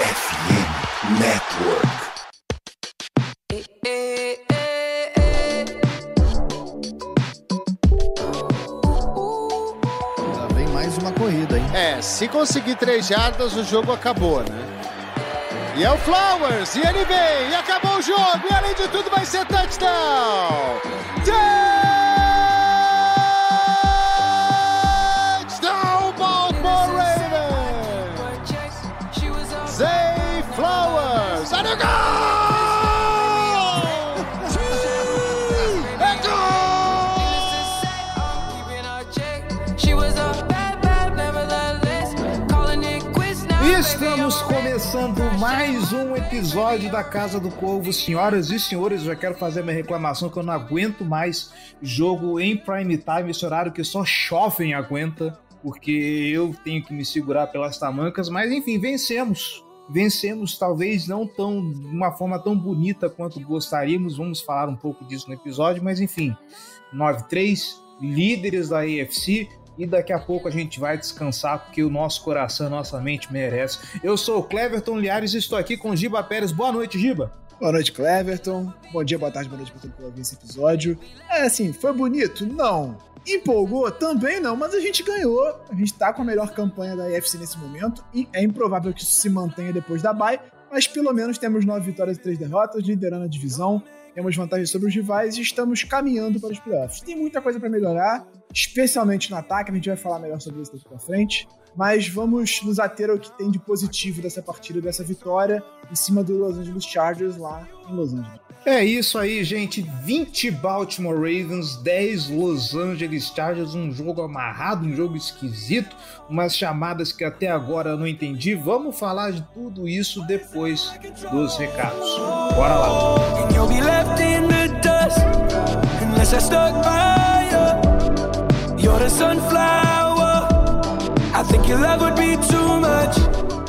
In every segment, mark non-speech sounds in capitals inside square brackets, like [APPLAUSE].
FM Network. Já vem mais uma corrida, hein? É, se conseguir três jardas, o jogo acabou, né? E é o Flowers, e ele vem, e acabou o jogo, e além de tudo vai ser touchdown! Touchdown, começando mais um episódio da Casa do Corvo. Senhoras e senhores, já quero fazer minha reclamação que eu não aguento mais jogo em prime time, esse horário que só chove aguenta, porque eu tenho que me segurar pelas tamancas, mas enfim, vencemos. Vencemos, talvez não tão de uma forma tão bonita quanto gostaríamos. Vamos falar um pouco disso no episódio, mas enfim, 9-3, líderes da AFC, e daqui a pouco a gente vai descansar porque o nosso coração, nossa mente merece. Eu sou o Cleverton Liares e estou aqui com Giba Pérez. Boa noite, Giba. Boa noite, Cleverton. Bom dia, boa tarde, boa noite pra todo mundo que esse episódio. É assim, foi bonito? Não. Empolgou? Também não, mas a gente ganhou. A gente tá com a melhor campanha da UFC nesse momento e é improvável que isso se mantenha depois da bye, mas pelo menos temos nove vitórias e três derrotas, liderando a divisão. Temos vantagem sobre os rivais e estamos caminhando para os playoffs. Tem muita coisa para melhorar, especialmente no ataque, a gente vai falar melhor sobre isso daqui para frente. Mas vamos nos ater ao que tem de positivo dessa partida, dessa vitória em cima do Los Angeles Chargers lá em Los Angeles. É isso aí, gente. 20 Baltimore Ravens, 10 Los Angeles Chargers. Um jogo amarrado, um jogo esquisito, umas chamadas que até agora eu não entendi. Vamos falar de tudo isso depois dos recados. Bora lá. And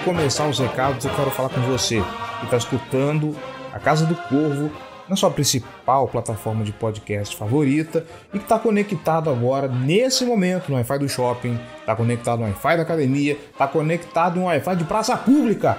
de começar os recados, eu quero falar com você que está escutando a Casa do Corvo na sua principal plataforma de podcast favorita e que está conectado agora, nesse momento, no Wi-Fi do shopping, está conectado no Wi-Fi da academia, está conectado no Wi-Fi de praça pública.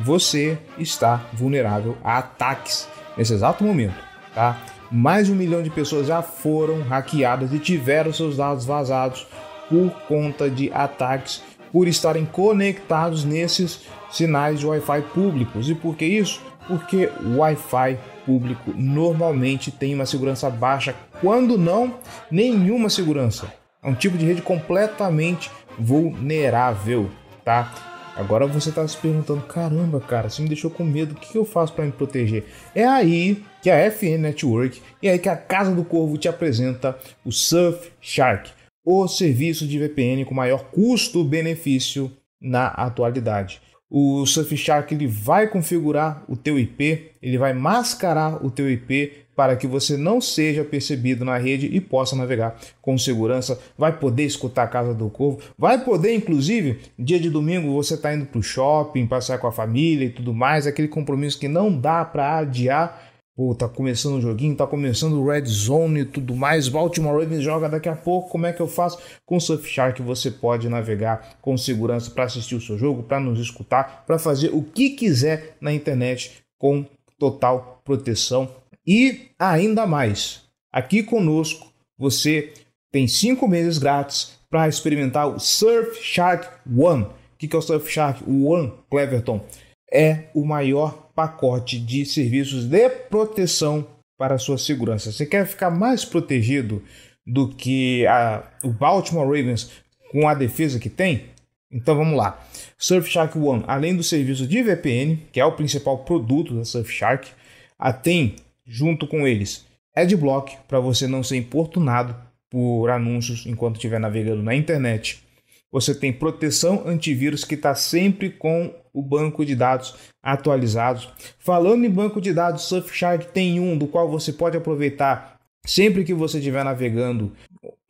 Você está vulnerável a ataques nesse exato momento, tá? Mais de um milhão de pessoas já foram hackeadas e tiveram seus dados vazados por conta de ataques por estarem conectados nesses sinais de Wi-Fi públicos. E por que isso? Porque o Wi-Fi público normalmente tem uma segurança baixa, quando não, nenhuma segurança. É um tipo de rede completamente vulnerável, tá? Agora você está se perguntando, caramba, cara, você me deixou com medo, o que eu faço para me proteger? É aí que a FN Network e aí que a Casa do Corvo te apresenta o Surfshark o serviço de VPN com maior custo-benefício na atualidade. O Surfshark ele vai configurar o teu IP, ele vai mascarar o teu IP para que você não seja percebido na rede e possa navegar com segurança. Vai poder escutar a Casa do Corvo, vai poder, inclusive, dia de domingo você está indo para o shopping, passear com a família e tudo mais, aquele compromisso que não dá para adiar. Pô, tá começando o joguinho, tá começando o Red Zone e tudo mais. Baltimore Ravens joga daqui a pouco. Como é que eu faço? Com o Surfshark você pode navegar com segurança para assistir o seu jogo, para nos escutar, para fazer o que quiser na internet com total proteção. E ainda mais, aqui conosco você tem cinco meses grátis para experimentar o Surfshark One. O que é o Surfshark One, Cleverton? É o maior pacote de serviços de proteção para a sua segurança. Você quer ficar mais protegido do que a, o Baltimore Ravens com a defesa que tem? Então vamos lá. Surfshark One, além do serviço de VPN, que é o principal produto da Surfshark, a tem junto com eles Adblock para você não ser importunado por anúncios enquanto estiver navegando na internet. Você tem proteção antivírus que está sempre com o banco de dados atualizados. Falando em banco de dados, Surfshark tem um do qual você pode aproveitar sempre que você estiver navegando,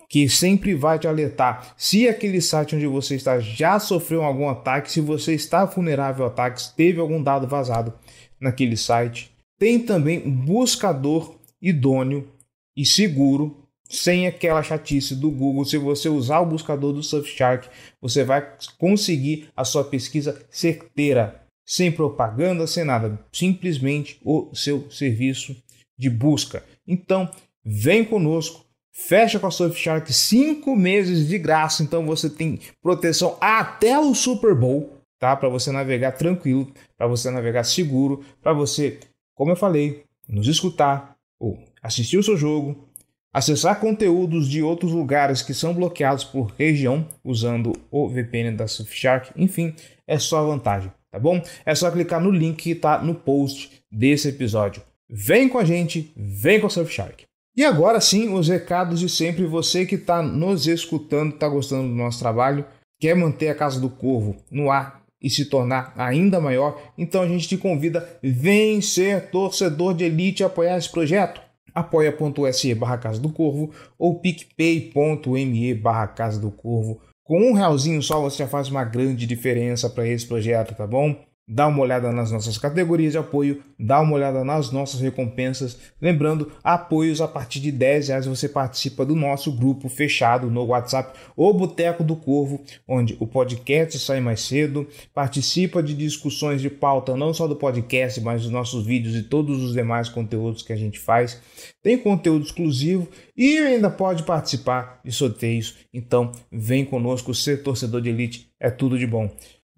que sempre vai te alertar se aquele site onde você está já sofreu algum ataque, se você está vulnerável a ataques, teve algum dado vazado naquele site. Tem também um buscador idôneo e seguro sem aquela chatice do Google. Se você usar o buscador do Surfshark, você vai conseguir a sua pesquisa certeira, sem propaganda, sem nada, simplesmente o seu serviço de busca. Então, vem conosco, fecha com a Surfshark cinco meses de graça. Então você tem proteção até o Super Bowl, tá? Para você navegar tranquilo, para você navegar seguro, para você, como eu falei, nos escutar ou assistir o seu jogo, acessar conteúdos de outros lugares que são bloqueados por região usando o VPN da Surfshark, enfim, é só vantagem, tá bom? É só clicar no link que está no post desse episódio. Vem com a gente, vem com a Surfshark. E agora sim, os recados de sempre. Você que está nos escutando, está gostando do nosso trabalho, quer manter a Casa do Corvo no ar e se tornar ainda maior, então a gente te convida, vem ser torcedor de elite e apoiar esse projeto apoia.se barra Casa do Corvo ou picpay.me barra Casa do Corvo. Com um realzinho só você já faz uma grande diferença para esse projeto, tá bom? Dá uma olhada nas nossas categorias de apoio, dá uma olhada nas nossas recompensas. Lembrando, apoios a partir de 10 reais você participa do nosso grupo fechado no WhatsApp, o Boteco do Corvo, onde o podcast sai mais cedo, participa de discussões de pauta não só do podcast, mas dos nossos vídeos e todos os demais conteúdos que a gente faz. Tem conteúdo exclusivo e ainda pode participar de sorteios. Então, vem conosco, ser torcedor de elite é tudo de bom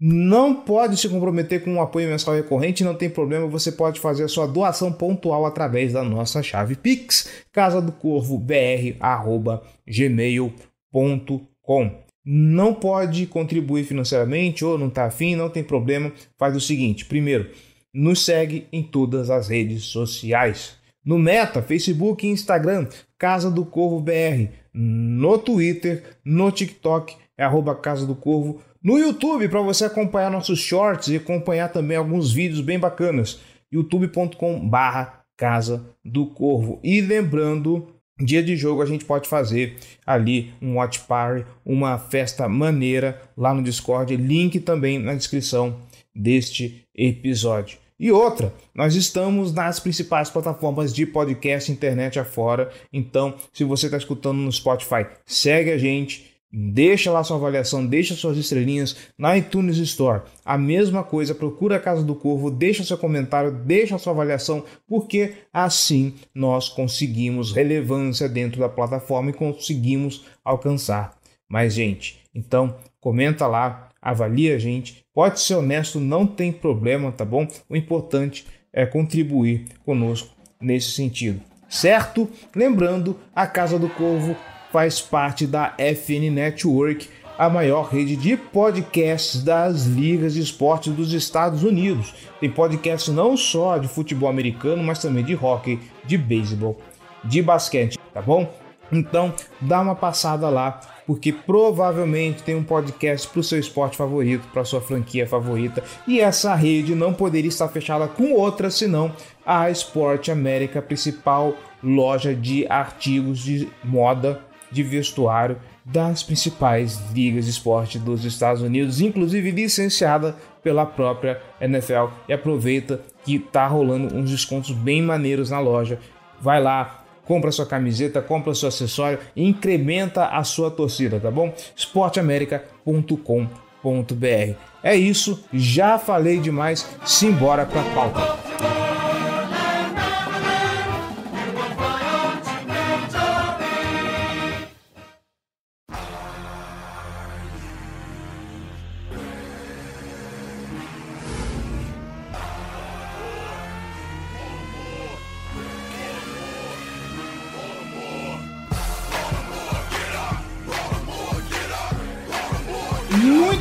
não pode se comprometer com um apoio mensal recorrente, não tem problema, você pode fazer a sua doação pontual através da nossa chave Pix, casa do corvo br@gmail.com. Não pode contribuir financeiramente ou não está afim, não tem problema, faz o seguinte: primeiro, nos segue em todas as redes sociais. No Meta, Facebook e Instagram, Casa do Corvo BR. No Twitter, no TikTok, é arroba Casa do Corvo no YouTube, para você acompanhar nossos shorts e acompanhar também alguns vídeos bem bacanas. youtube.com barra Casa do Corvo. E lembrando, dia de jogo a gente pode fazer ali um watch party, uma festa maneira lá no Discord. Link também na descrição deste episódio. E outra, nós estamos nas principais plataformas de podcast internet afora. Então, se você está escutando no Spotify, segue a gente Deixa lá sua avaliação, deixa suas estrelinhas na iTunes Store. A mesma coisa, procura a Casa do Corvo, deixa seu comentário, deixa sua avaliação, porque assim nós conseguimos relevância dentro da plataforma e conseguimos alcançar mais gente. Então, comenta lá, avalia a gente. Pode ser honesto, não tem problema, tá bom? O importante é contribuir conosco nesse sentido. Certo? Lembrando, a Casa do Corvo faz parte da FN Network, a maior rede de podcasts das ligas de esportes dos Estados Unidos. Tem podcasts não só de futebol americano, mas também de hockey, de beisebol, de basquete, tá bom? Então, dá uma passada lá, porque provavelmente tem um podcast para o seu esporte favorito, para sua franquia favorita, e essa rede não poderia estar fechada com outra senão a Sport América, principal loja de artigos de moda de vestuário das principais ligas de esporte dos Estados Unidos, inclusive licenciada pela própria NFL. E aproveita que tá rolando uns descontos bem maneiros na loja. Vai lá, compra sua camiseta, compra seu acessório e incrementa a sua torcida, tá bom? esporteamerica.com.br. É isso, já falei demais, simbora para a pauta.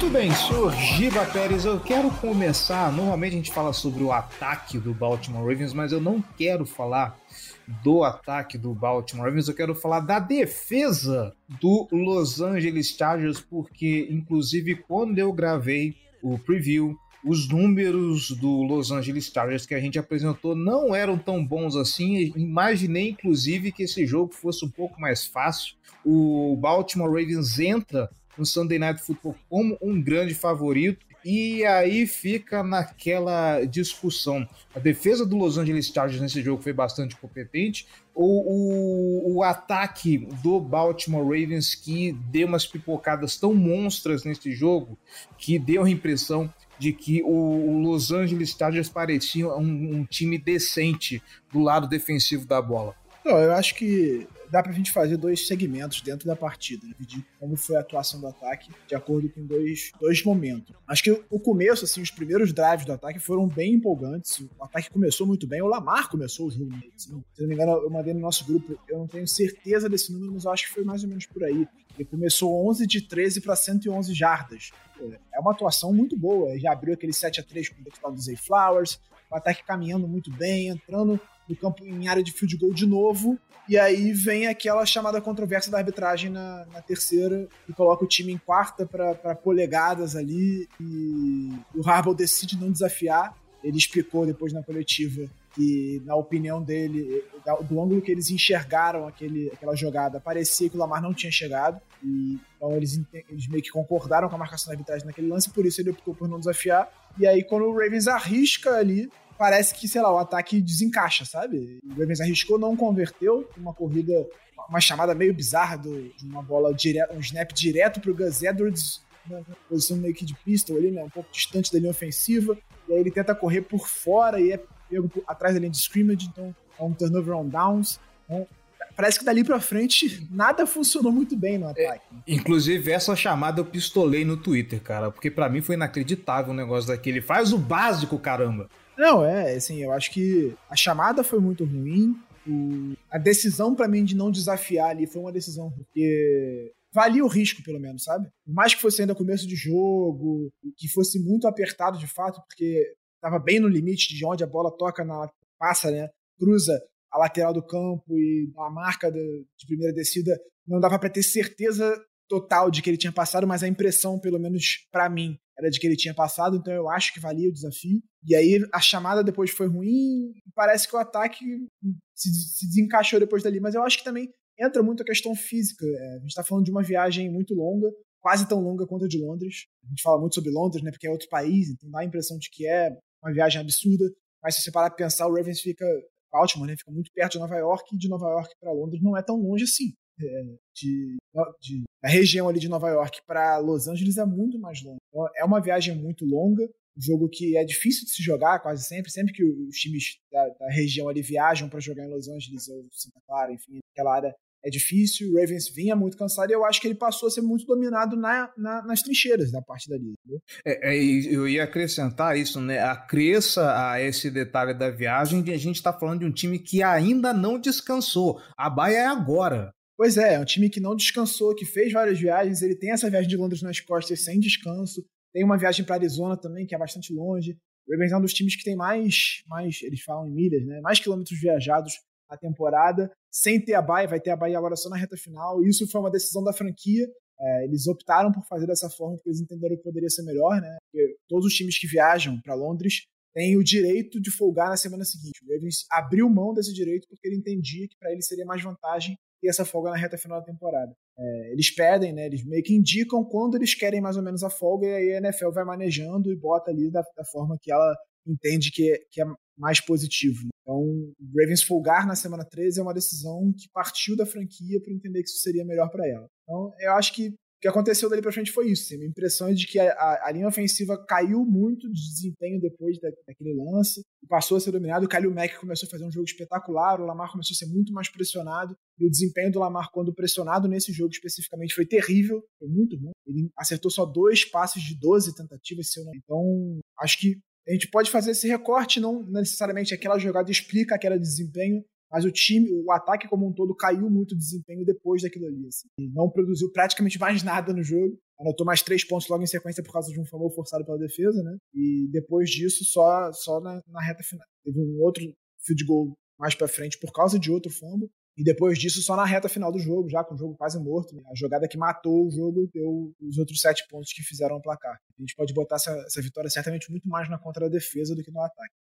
Muito bem, senhor Giba Pérez, eu quero começar. Normalmente a gente fala sobre o ataque do Baltimore Ravens, mas eu não quero falar do ataque do Baltimore Ravens, eu quero falar da defesa do Los Angeles Chargers, porque, inclusive, quando eu gravei o preview, os números do Los Angeles Chargers que a gente apresentou não eram tão bons assim. Imaginei, inclusive, que esse jogo fosse um pouco mais fácil. O Baltimore Ravens entra no Sunday Night Football como um grande favorito. E aí fica naquela discussão. A defesa do Los Angeles Chargers nesse jogo foi bastante competente. Ou o, o ataque do Baltimore Ravens que deu umas pipocadas tão monstras nesse jogo que deu a impressão de que o, Los Angeles Chargers parecia um, um time decente do lado defensivo da bola. Não, eu acho que dá pra gente fazer dois segmentos dentro da partida, dividir como foi a atuação do ataque de acordo com dois, dois momentos. Acho que o começo, assim, os primeiros drives do ataque foram bem empolgantes. O ataque começou muito bem, o Lamar começou o jogo. Assim. Se não me engano, eu mandei no nosso grupo, eu não tenho certeza desse número, mas eu acho que foi mais ou menos por aí. Ele começou 11 de 13 para 111 jardas. É uma atuação muito boa. Já abriu aquele 7 a 3 com o touchdown do Zay Flowers. O ataque caminhando muito bem, entrando no campo em área de field goal de novo. E aí vem aquela chamada controvérsia da arbitragem na, na terceira e coloca o time em quarta para polegadas ali. E o Harbaugh decide não desafiar. Ele explicou depois na coletiva que, na opinião dele, do ângulo que eles enxergaram aquele, aquela jogada, parecia que o Lamar não tinha chegado. E, então eles, eles meio que concordaram com a marcação da arbitragem naquele lance, por isso ele optou por não desafiar. E aí, quando o Ravens arrisca ali, parece que, sei lá, o ataque desencaixa, sabe? O Ravens arriscou, não converteu, uma corrida, uma chamada meio bizarra do, de uma bola direto, um snap direto pro Gus Edwards, na posição meio que de pistol ali, né? Um pouco distante da linha ofensiva. E aí ele tenta correr por fora e é pego atrás da linha de scrimmage, então é um turnover on downs. Então, parece que dali pra frente nada funcionou muito bem no ataque. É, inclusive, essa chamada eu pistolei no Twitter, cara, porque para mim foi inacreditável o negócio daquele. Faz o básico, caramba! Não, é, assim, eu acho que a chamada foi muito ruim. O, a decisão para mim de não desafiar ali foi uma decisão porque valia o risco, pelo menos, sabe? Mais que fosse ainda começo de jogo, que fosse muito apertado de fato, porque estava bem no limite de onde a bola toca na passa, né? Cruza a lateral do campo e a marca de, de primeira descida, não dava para ter certeza total de que ele tinha passado, mas a impressão, pelo menos para mim, era de que ele tinha passado, então eu acho que valia o desafio. E aí a chamada depois foi ruim, parece que o ataque se, se desencaixou depois dali, mas eu acho que também entra muito a questão física. É, a gente está falando de uma viagem muito longa, quase tão longa quanto a de Londres. A gente fala muito sobre Londres, né, porque é outro país, então dá a impressão de que é uma viagem absurda. Mas se você parar para pensar, o Ravens fica Baltimore, né, fica muito perto de Nova York, e de Nova York para Londres não é tão longe assim. De, de, da região ali de Nova York para Los Angeles é muito mais longe. Então, é uma viagem muito longa, um jogo que é difícil de se jogar quase sempre, sempre que os times da, da região ali viajam para jogar em Los Angeles ou Santa Clara, enfim, aquela área é difícil, o Ravens vinha muito cansado e eu acho que ele passou a ser muito dominado na, na, nas trincheiras da parte dali. É, é, eu ia acrescentar isso, né? Acresça a esse detalhe da viagem de a gente está falando de um time que ainda não descansou. A baia é agora. Pois é, é um time que não descansou, que fez várias viagens. Ele tem essa viagem de Londres nas costas sem descanso. Tem uma viagem para Arizona também, que é bastante longe. O Ravens é um dos times que tem mais, mais, eles falam em milhas, né? Mais quilômetros viajados na temporada, sem ter a baia, vai ter a baia agora só na reta final. Isso foi uma decisão da franquia. É, eles optaram por fazer dessa forma porque eles entenderam que poderia ser melhor, né? Porque todos os times que viajam para Londres têm o direito de folgar na semana seguinte. O Ravens abriu mão desse direito porque ele entendia que para ele seria mais vantagem ter essa folga na reta final da temporada. É, eles pedem, né? Eles meio que indicam quando eles querem mais ou menos a folga e aí a NFL vai manejando e bota ali da, da forma que ela entende que é, que é mais positivo. Então, o Ravens folgar na semana 13 é uma decisão que partiu da franquia para entender que isso seria melhor para ela. Então, eu acho que que aconteceu dali para frente foi isso. Assim, a impressão é de que a, a, a, linha ofensiva caiu muito de desempenho depois da, daquele lance, passou a ser dominado. O Kalil Mack começou a fazer um jogo espetacular, o Lamar começou a ser muito mais pressionado, e o desempenho do Lamar, quando pressionado nesse jogo especificamente, foi terrível, foi muito ruim. Ele acertou só dois passes de 12 tentativas, se eu não. Então, acho que a gente pode fazer esse recorte, não necessariamente aquela jogada explica aquele desempenho, mas o time, o ataque como um todo caiu muito o desempenho depois daquilo ali. Assim. Não produziu praticamente mais nada no jogo. anotou mais três pontos logo em sequência por causa de um fumble forçado pela defesa, né? E depois disso, só, só na, na reta final. Teve um outro field goal mais para frente por causa de outro fumble. E depois disso, só na reta final do jogo, já com o jogo quase morto. Né? A jogada que matou o jogo deu os outros sete pontos que fizeram o placar. A gente pode botar essa, essa vitória certamente muito mais na contra defesa do que no ataque.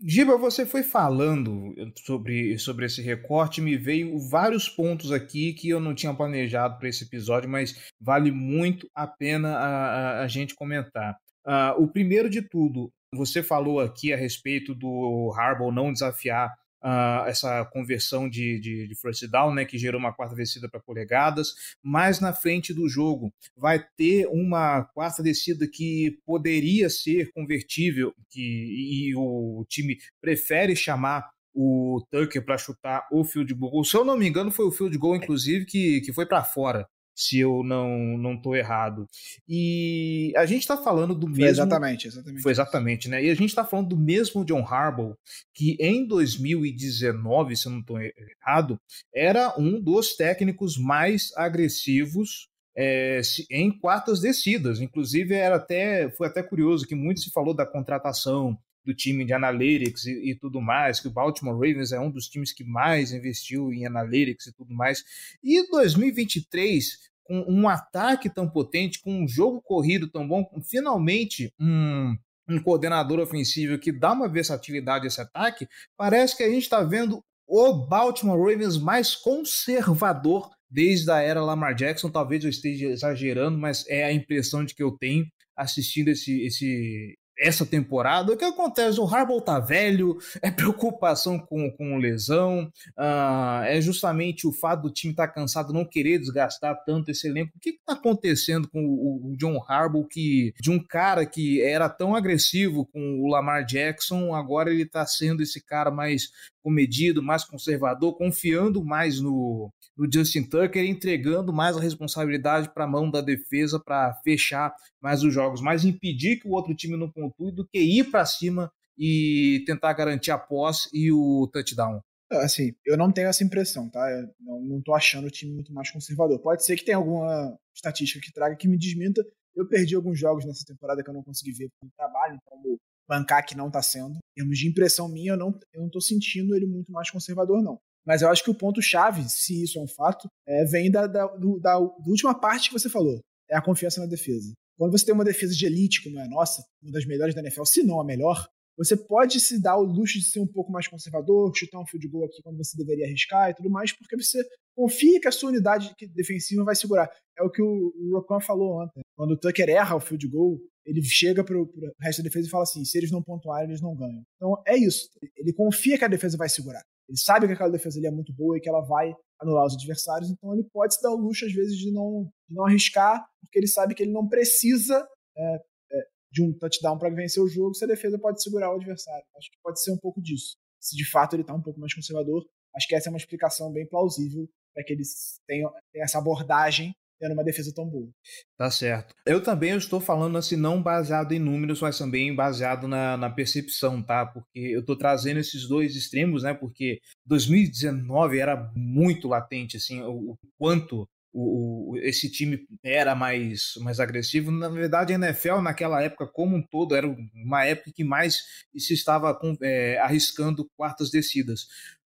Giba, você foi falando sobre, sobre esse recorte, me veio vários pontos aqui que eu não tinha planejado para esse episódio, mas vale muito a pena a, a, a gente comentar. Uh, o primeiro de tudo, você falou aqui a respeito do Harbaugh não desafiar uh, essa conversão de, de, de, first down, né, que gerou uma quarta descida para polegadas, mas na frente do jogo vai ter uma quarta descida que poderia ser convertível, que, e o time prefere chamar o Tucker para chutar o field goal. Se eu não me engano, foi o field goal, inclusive, que, que foi para fora se eu não não estou errado. E a gente está falando do mesmo. exatamente, exatamente. Foi exatamente, né? E a gente está falando do mesmo John Harbaugh, que em 2019, se eu não estou errado, era um dos técnicos mais agressivos é, em quartas descidas. Inclusive, era até, foi até curioso que muito se falou da contratação do time de analytics e, e, tudo mais, que o Baltimore Ravens é um dos times que mais investiu em analytics e tudo mais. E 2023, com um ataque tão potente, com um jogo corrido tão bom, com finalmente um, um coordenador ofensivo que dá uma versatilidade a esse ataque, parece que a gente está vendo o Baltimore Ravens mais conservador desde a era Lamar Jackson. Talvez eu esteja exagerando, mas é a impressão de que eu tenho assistindo esse, esse, essa temporada. O que acontece? O Harbaugh tá velho, é [LAUGHS] preocupação com, com lesão, uh, é justamente o fato do time estar tá cansado, não querer desgastar tanto esse elenco. O que está acontecendo com o, o, John Harbaugh, que de um cara que era tão agressivo com o Lamar Jackson, agora ele está sendo esse cara mais comedido, mais conservador, confiando mais no, no Justin Tucker, entregando mais a responsabilidade para a mão da defesa para fechar mais os jogos, mais impedir que o outro time não pontue do que ir para cima e tentar garantir a posse e o touchdown. É, assim, eu não tenho essa impressão, tá? Eu não, tô achando o time muito mais conservador. Pode ser que tenha alguma estatística que traga que me desminta. Eu perdi alguns jogos nessa temporada que eu não consegui ver pelo trabalho, como bancar que não tá sendo. Em termos de impressão minha, eu não, eu não sentindo ele muito mais conservador, não. Mas eu acho que o ponto-chave, se isso é um fato, é, vem da, da, do, da, da última parte que você falou. É a confiança na defesa. Quando você tem uma defesa de elite como é a nossa, uma das melhores da NFL, se não a melhor, você pode se dar o luxo de ser um pouco mais conservador, chutar um field goal aqui quando você deveria arriscar e tudo mais, porque você confia que a sua unidade defensiva vai segurar. É o que o, o falou ontem. Quando o Tucker erra o field goal, ele chega para o resto da defesa e fala assim: se eles não pontuarem, eles não ganham. Então é isso. Ele confia que a defesa vai segurar. Ele sabe que aquela defesa ali é muito boa e que ela vai anular os adversários, então ele pode se dar o luxo, às vezes, de não, de não arriscar, porque ele sabe que ele não precisa é, é, de um touchdown para vencer o jogo se a defesa pode segurar o adversário. Acho que pode ser um pouco disso. Se de fato ele está um pouco mais conservador, acho que essa é uma explicação bem plausível para que eles tenham, tenham essa abordagem tendo uma defesa tão boa. Tá certo. Eu também estou falando assim, não baseado em números, mas também baseado na, na percepção, tá? Porque eu estou trazendo esses dois extremos, né? Porque 2019 era muito latente, assim, o, o quanto o, o, esse time era mais, mais agressivo. Na verdade, a NFL, naquela época como um todo, era uma época que mais se estava é, arriscando quartas descidas.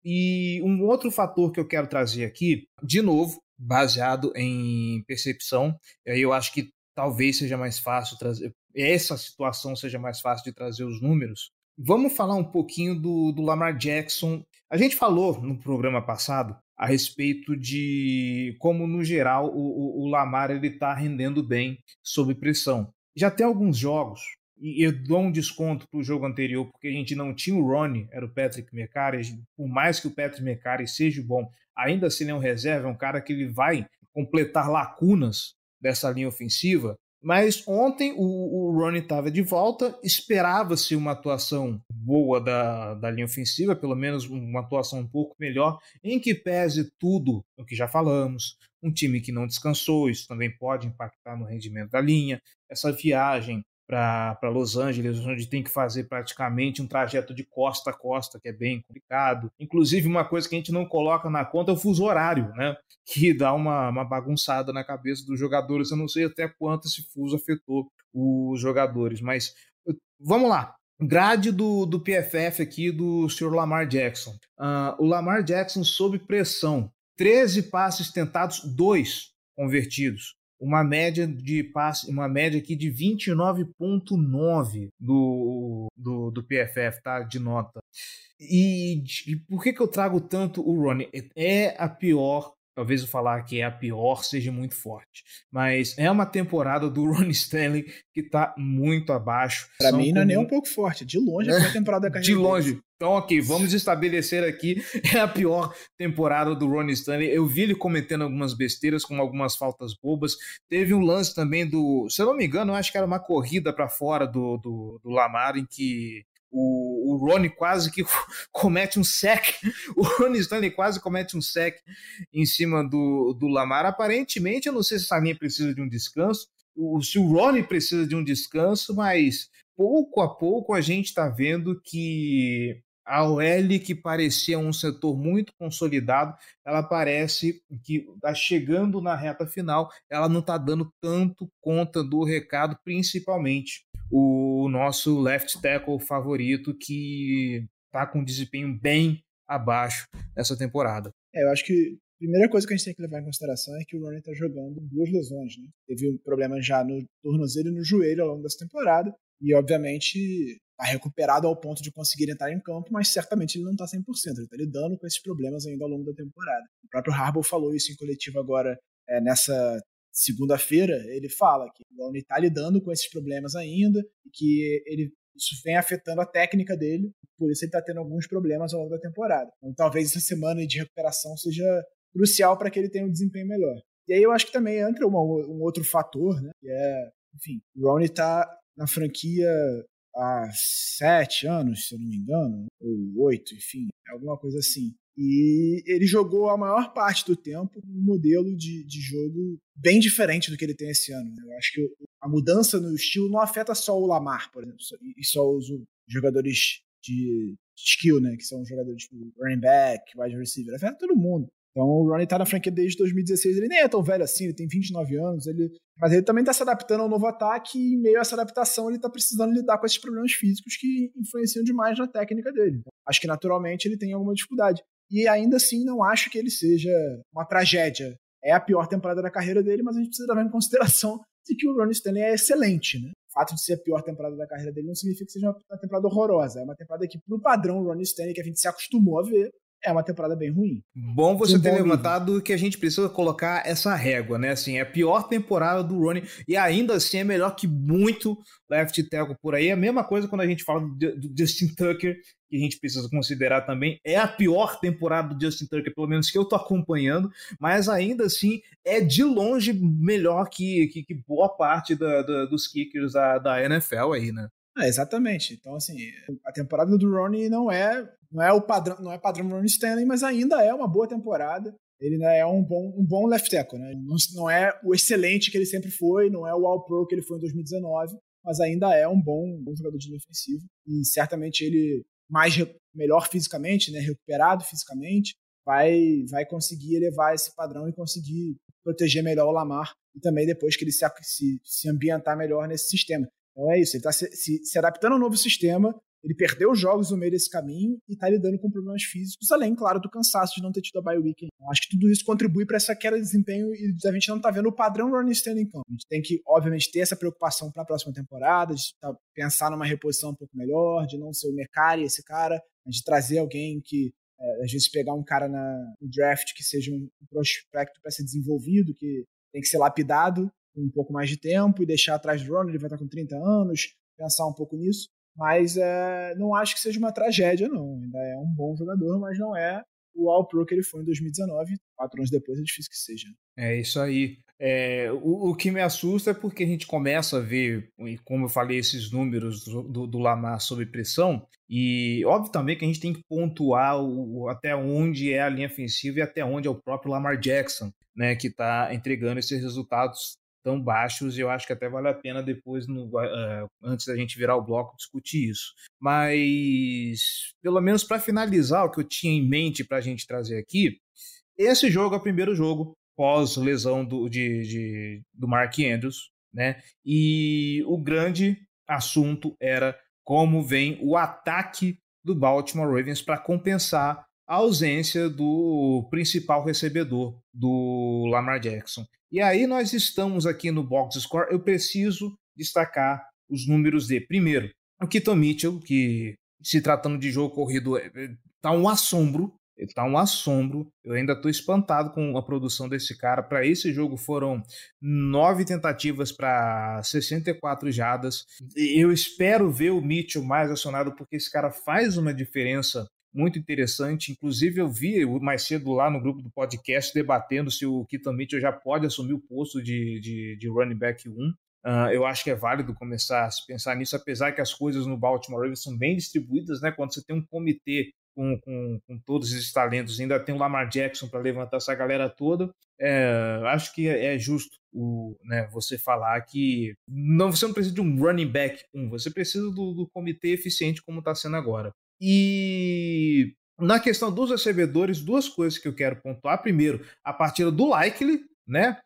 E um outro fator que eu quero trazer aqui, de novo, baseado em percepção. Aí eu acho que talvez seja mais fácil trazer essa situação seja mais fácil de trazer os números. Vamos falar um pouquinho do, do Lamar Jackson. A gente falou no programa passado a respeito de como, no geral, o, o Lamar está rendendo bem sob pressão. Já tem alguns jogos, e eu dou um desconto para o jogo anterior, porque a gente não tinha o Ronnie, era o Patrick McCarry. Por mais que o Patrick McCarry seja bom, ainda assim ele é reserva, é um cara que ele vai completar lacunas dessa linha ofensiva. Mas ontem o, o Ronnie estava de volta, esperava-se uma atuação boa da, da linha ofensiva, pelo menos uma atuação um pouco melhor, em que pese tudo o que já falamos, um time que não descansou, isso também pode impactar no rendimento da linha, essa viagem para Los Angeles, onde tem que fazer praticamente um trajeto de costa a costa, que é bem complicado. Inclusive, uma coisa que a gente não coloca na conta é o fuso horário, né? Que dá uma, uma bagunçada na cabeça dos jogadores. Eu não sei até quanto esse fuso afetou os jogadores, mas vamos lá. Grade do, do PFF aqui do Sr. Lamar Jackson. Uh, o Lamar Jackson sob pressão. 13 passes tentados, 2 convertidos uma média de passe, uma média aqui de 29.9 do, do, do PFF, tá? De nota. E, e, por que, que eu trago tanto o Ronnie? É a pior talvez eu falar que é a pior seja muito forte. Mas é uma temporada do [LAUGHS] Ron Stanley que tá muito abaixo. Para mim não é nem um pouco forte, de longe é a temporada da [LAUGHS] carreira. De longe. Dele. Então, ok, vamos estabelecer aqui, [LAUGHS] é a pior temporada do Ron Stanley. Eu vi ele cometendo algumas besteiras, com algumas faltas bobas. Teve um lance também do, se eu não me engano, acho que era uma corrida para fora do, do, do Lamar, em que o, o Ronnie quase que [LAUGHS] comete um sec. O Ronnie Stanley quase comete um sec em cima do, do Lamar. Aparentemente, eu não sei se essa linha precisa de um descanso. O, se o Ronnie precisa de um descanso, mas pouco a pouco a gente está vendo que a OL, que parecia um setor muito consolidado, ela parece que está chegando na reta final, ela não está dando tanto conta do recado, principalmente o nosso left tackle favorito que está com um desempenho bem abaixo nessa temporada. É, eu acho que a primeira coisa que a gente tem que levar em consideração é que o Ronnie está jogando duas lesões, né? Teve um problema já no tornozelo e no joelho ao longo dessa temporada e, obviamente, está recuperado ao ponto de conseguir entrar em campo, mas certamente ele não está 100%. Ele está lidando com esses problemas ainda ao longo da temporada. O próprio Harbaugh falou isso em coletivo agora é, nessa segunda-feira, ele fala que o Ronnie está lidando com esses problemas ainda e que ele isso vem afetando a técnica dele, por isso ele está tendo alguns problemas ao longo da temporada. Então, talvez essa semana de recuperação seja crucial para que ele tenha um desempenho melhor. E aí eu acho que também entra uma, um outro fator, né? Que é, enfim, o Ronnie está na franquia há sete anos, se eu não me engano, ou oito, enfim, alguma coisa assim. E ele jogou a maior parte do tempo um modelo de, de jogo bem diferente do que ele tem esse ano. Né? Eu acho que a mudança no estilo não afeta só o Lamar, por exemplo, e só os jogadores de skill, né? Que são jogadores tipo running back, wide receiver, afeta todo mundo. Então o Ronnie tá na franquia desde 2016, ele nem é tão velho assim, ele tem 29 anos, ele... mas ele também tá se adaptando ao novo ataque e em meio a essa adaptação ele tá precisando lidar com esses problemas físicos que influenciam demais na técnica dele. Então, acho que naturalmente ele tem alguma dificuldade e ainda assim não acho que ele seja uma tragédia. É a pior temporada da carreira dele, mas a gente precisa levar em consideração de que o Ronnie Stanley é excelente, né? O fato de ser a pior temporada da carreira dele não significa que seja uma temporada horrorosa. É uma temporada que, pro padrão Ronnie Stanley, que a gente se acostumou a ver, é uma temporada bem ruim. Bom você um ter levantado nível. que a gente precisa colocar essa régua, né? Assim, é a pior temporada do Ronnie e ainda assim é melhor que muito left tackle por aí. É a mesma coisa quando a gente fala do, Justin Tucker, que a gente precisa considerar também. É a pior temporada do Justin Tucker, pelo menos que eu tô acompanhando, mas ainda assim é de longe melhor que, que, que boa parte da, da, dos kickers da, da NFL aí, né? É, exatamente. Então, assim, a temporada do Ronnie não é, não é o padrão, não é padrão Ronnie Stanley, mas ainda é uma boa temporada. Ele ainda é um bom, um bom left tackle, né? Não, não é o excelente que ele sempre foi, não é o All-Pro que ele foi em 2019, mas ainda é um bom, um bom jogador de ofensiva. E certamente ele, mais melhor fisicamente, né? Recuperado fisicamente, vai, vai conseguir elevar esse padrão e conseguir proteger melhor o Lamar e também depois que ele se, se, se ambientar melhor nesse sistema. Então é isso, ele está se, se, se, adaptando ao novo sistema, ele perdeu jogos no meio desse caminho e está lidando com problemas físicos, além, claro, do cansaço de não ter tido a bye week. Então, acho que tudo isso contribui para essa queda de desempenho e a gente não está vendo o padrão Ronnie Stanley em campo. A gente tem que, obviamente, ter essa preocupação para a próxima temporada, de tá, pensar numa reposição um pouco melhor, de não ser o Mercari, esse cara, de trazer alguém que é, às vezes pegar um cara na, no draft que seja um, um prospecto para ser desenvolvido, que tem que ser lapidado um pouco mais de tempo e deixar atrás do Ronald, ele vai estar com 30 anos, pensar um pouco nisso. Mas é, não acho que seja uma tragédia, não. Ainda é um bom jogador, mas não é o All-Pro que ele foi em 2019. Quatro anos depois é difícil que seja. É isso aí. É, o, o, que me assusta é porque a gente começa a ver, como eu falei, esses números do, do, do Lamar sob pressão, e óbvio também que a gente tem que pontuar o, até onde é a linha ofensiva e até onde é o próprio Lamar Jackson, né, que está entregando esses resultados tão baixos, e eu acho que até vale a pena depois, no, uh, antes da gente virar o bloco, discutir isso. Mas, pelo menos para finalizar, o que eu tinha em mente para a gente trazer aqui, esse jogo é o primeiro jogo pós-lesão do, de, de, do Mark Andrews, né? E o grande assunto era como vem o ataque do Baltimore Ravens para compensar a ausência do principal recebedor do Lamar Jackson. E aí nós estamos aqui no box score, eu preciso destacar os números de primeiro, o Keaton Mitchell, que se tratando de jogo corrido, é, é, tá um assombro, Tá um assombro. Eu ainda estou espantado com a produção desse cara. Para esse jogo foram nove tentativas para 64 jadas. Eu espero ver o Mitchell mais acionado, porque esse cara faz uma diferença muito interessante. Inclusive, eu vi mais cedo lá no grupo do podcast debatendo se o Keaton Mitchell já pode assumir o posto de, de, de running back 1. Uh, ah, eu acho que é válido começar a se pensar nisso, apesar que as coisas no Baltimore Ravens são bem distribuídas, né? Quando você tem um comitê com, com, com todos esses talentos, ainda tem o Lamar Jackson para levantar essa galera toda. É, acho que é justo o, né, você falar que não, você não precisa de um running back um, você precisa do, do comitê eficiente como está sendo agora. E na questão dos recebedores, duas coisas que eu quero pontuar. Primeiro, a partida do Likely, né?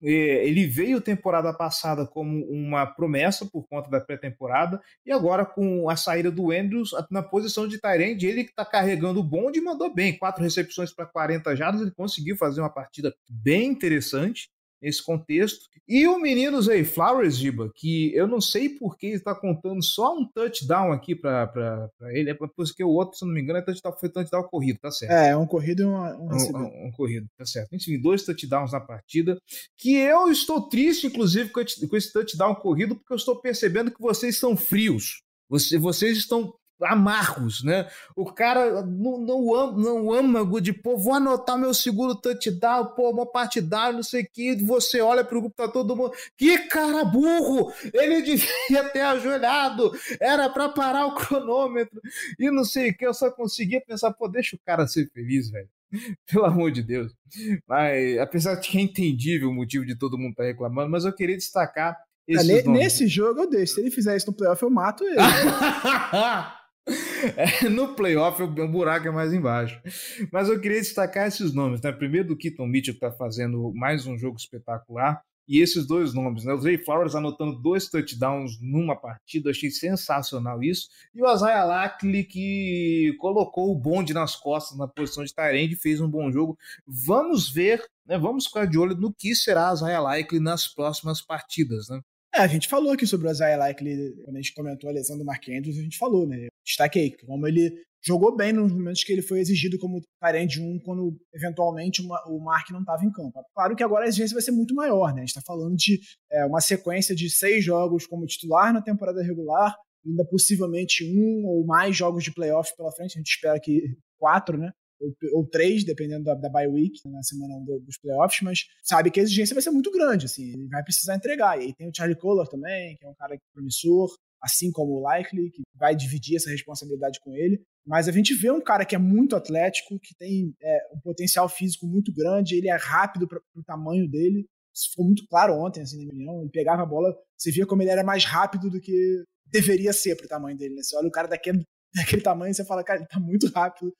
Ele veio temporada passada como uma promessa por conta da pré-temporada e agora com a saída do Andrews na posição de Tyrande, ele que está carregando o bonde mandou bem, quatro recepções para 40 jardas, ele conseguiu fazer uma partida bem interessante nesse contexto. E o menino Zay Flowers, Giba, que eu não sei por que está contando só um touchdown aqui para ele, é porque o outro, se não me engano, é touchdown, foi touchdown corrido, tá certo. É, um corrido e um, um, um, um, corrido, tá certo. Enfim, dois touchdowns na partida, que eu estou triste, inclusive, com esse touchdown corrido, porque eu estou percebendo que vocês são frios. Vocês estão amargos, né? O cara não, não, ama, não ama de pô, vou anotar meu segundo touchdown, pô, uma partidária, não sei o que. Você olha pro grupo, tá todo mundo. Que cara burro! Ele [LAUGHS] devia ter ajoelhado, era para parar o cronômetro e não sei o que. Eu só conseguia pensar, pô, deixa o cara ser feliz, velho. [LAUGHS] Pelo amor de Deus. Mas, apesar de que é entendível o motivo de todo mundo estar tá reclamando, mas eu queria destacar. Ah, nesse jogo eu deixo. Se ele fizer isso no playoff, eu mato ele. [LAUGHS] É, no playoff o buraco é mais embaixo. Mas eu queria destacar esses nomes, né? Primeiro do Keaton Mitchell, que está fazendo mais um jogo espetacular. E esses dois nomes, né? O Zay Flowers anotando dois touchdowns numa partida, achei sensacional isso. E o Isaiah Lackley, que colocou o bonde nas costas na posição de Tyrande, fez um bom jogo. Vamos ver, né? Vamos ficar de olho no que será Isaiah Lackley nas próximas partidas, né? É, a gente falou aqui sobre o Isaiah Likely, quando a gente comentou a lesão do Mark Andrews, a gente falou, né? Destaquei como ele jogou bem nos momentos que ele foi exigido como parente 1 quando eventualmente uma, o Mark não estava em campo. Claro que agora a exigência vai ser muito maior, né? A gente está falando de é, uma sequência de seis jogos como titular na temporada regular, ainda possivelmente um ou mais jogos de playoff pela frente, a gente espera que quatro, né? Ou, três, dependendo da, da bye week, na semana dos playoffs, mas sabe que a exigência vai ser muito grande, assim, ele vai precisar entregar. E aí tem o Charlie Kohler também, que é um cara promissor, assim como o Likely, que vai dividir essa responsabilidade com ele. Mas a gente vê um cara que é muito atlético, que tem é, um potencial físico muito grande, ele é rápido para o tamanho dele. Isso ficou muito claro ontem, assim, na minha opinião. Ele pegava a bola, você via como ele era mais rápido do que deveria ser para o tamanho dele. Né? Você olha o cara daquele, [LAUGHS] daquele tamanho e você fala, cara, ele tá muito rápido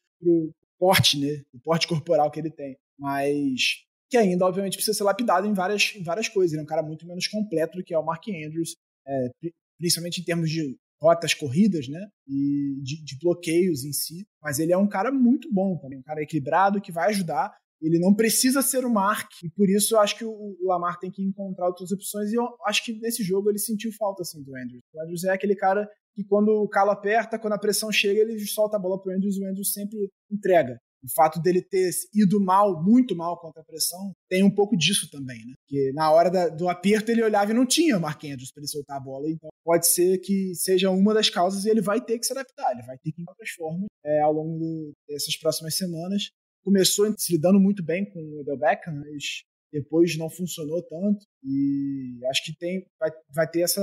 porte, né? O porte corporal que ele tem. Mas que ainda, obviamente, precisa ser lapidado em várias, em várias coisas. Ele é um cara muito menos completo do que é o Mark Andrews, é, principalmente em termos de rotas corridas, né? E de, de, bloqueios em si. Mas ele é um cara muito bom também, um cara equilibrado que vai ajudar. Ele não precisa ser o Mark, e por isso eu acho que o Lamar tem que encontrar outras opções. E eu acho que nesse jogo ele sentiu falta assim, do Andrews. O Andrews é aquele cara que quando o calo aperta, quando a pressão chega, ele solta a bola pro Andrews e o Andrews sempre entrega. O fato dele ter ido mal, muito mal contra a pressão, tem um pouco disso também, né? Porque na hora da, do aperto ele olhava e não tinha o Mark Andrews para ele soltar a bola, então pode ser que seja uma das causas e ele vai ter que se adaptar, ele vai ter que ir outras formas é, ao longo dessas próximas semanas. Começou se lidando muito bem com o Odell Beckham, mas depois não funcionou tanto e acho que tem vai, vai ter essa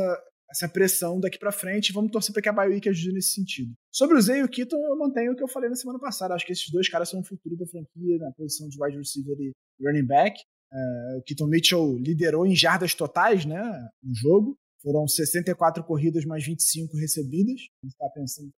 essa pressão daqui para frente. Vamos torcer para que a Bioweek ajude nesse sentido. Sobre o Zay e o Keaton, eu mantenho o que eu falei na semana passada. Acho que esses dois caras são o futuro da franquia na posição de wide receiver e running back. É, o Keaton Mitchell liderou em jardas totais, né, no jogo. Foram 64 corridas mais 25 recebidas. A gente está pensando